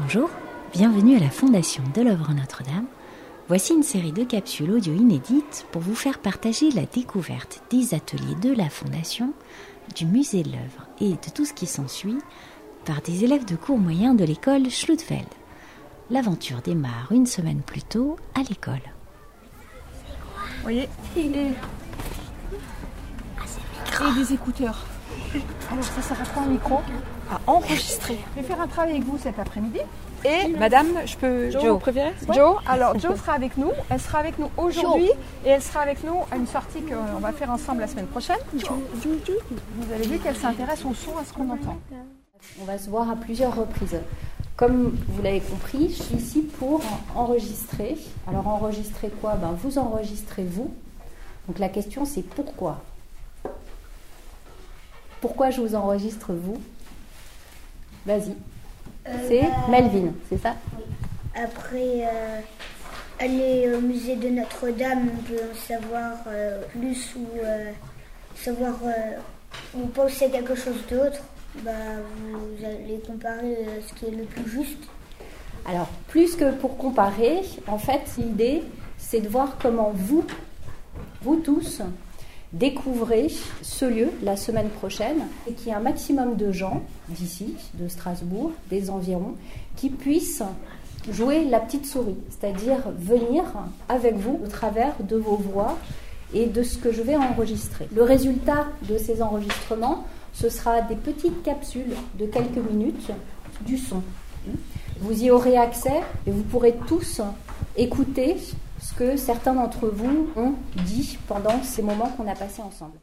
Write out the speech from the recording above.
Bonjour, bienvenue à la Fondation de l'œuvre Notre-Dame. Voici une série de capsules audio inédites pour vous faire partager la découverte des ateliers de la Fondation, du musée de l'œuvre et de tout ce qui s'ensuit par des élèves de cours moyens de l'école Schlutfeld. L'aventure démarre une semaine plus tôt à l'école. Vous voyez et, et des écouteurs. Alors ça sert à quoi un micro À enregistrer. Je vais faire un travail avec vous cet après-midi. Et madame, je peux. Joe, vous préférez Joe, alors Joe sera avec nous. Elle sera avec nous aujourd'hui et elle sera avec nous à une sortie qu'on va faire ensemble la semaine prochaine. Vous avez vu qu'elle s'intéresse au son, à ce qu'on entend. On va se voir à plusieurs reprises. Comme vous l'avez compris, je suis ici pour enregistrer. Alors enregistrer quoi? Ben, Vous enregistrez vous. Donc la question c'est pourquoi? Pourquoi je vous enregistre vous Vas-y. Euh, c'est bah, Melvin, c'est ça oui. Après euh, aller au musée de Notre-Dame, on peut en savoir euh, plus ou savoir ou penser quelque chose d'autre. Bah, vous allez comparer ce qui est le plus juste. Alors, plus que pour comparer, en fait, l'idée, c'est de voir comment vous, vous tous, découvrez ce lieu la semaine prochaine et qu'il y ait un maximum de gens d'ici, de Strasbourg, des environs, qui puissent jouer la petite souris, c'est-à-dire venir avec vous au travers de vos voix et de ce que je vais enregistrer. Le résultat de ces enregistrements, ce sera des petites capsules de quelques minutes du son. Vous y aurez accès et vous pourrez tous écouter ce que certains d'entre vous ont dit pendant ces moments qu'on a passés ensemble.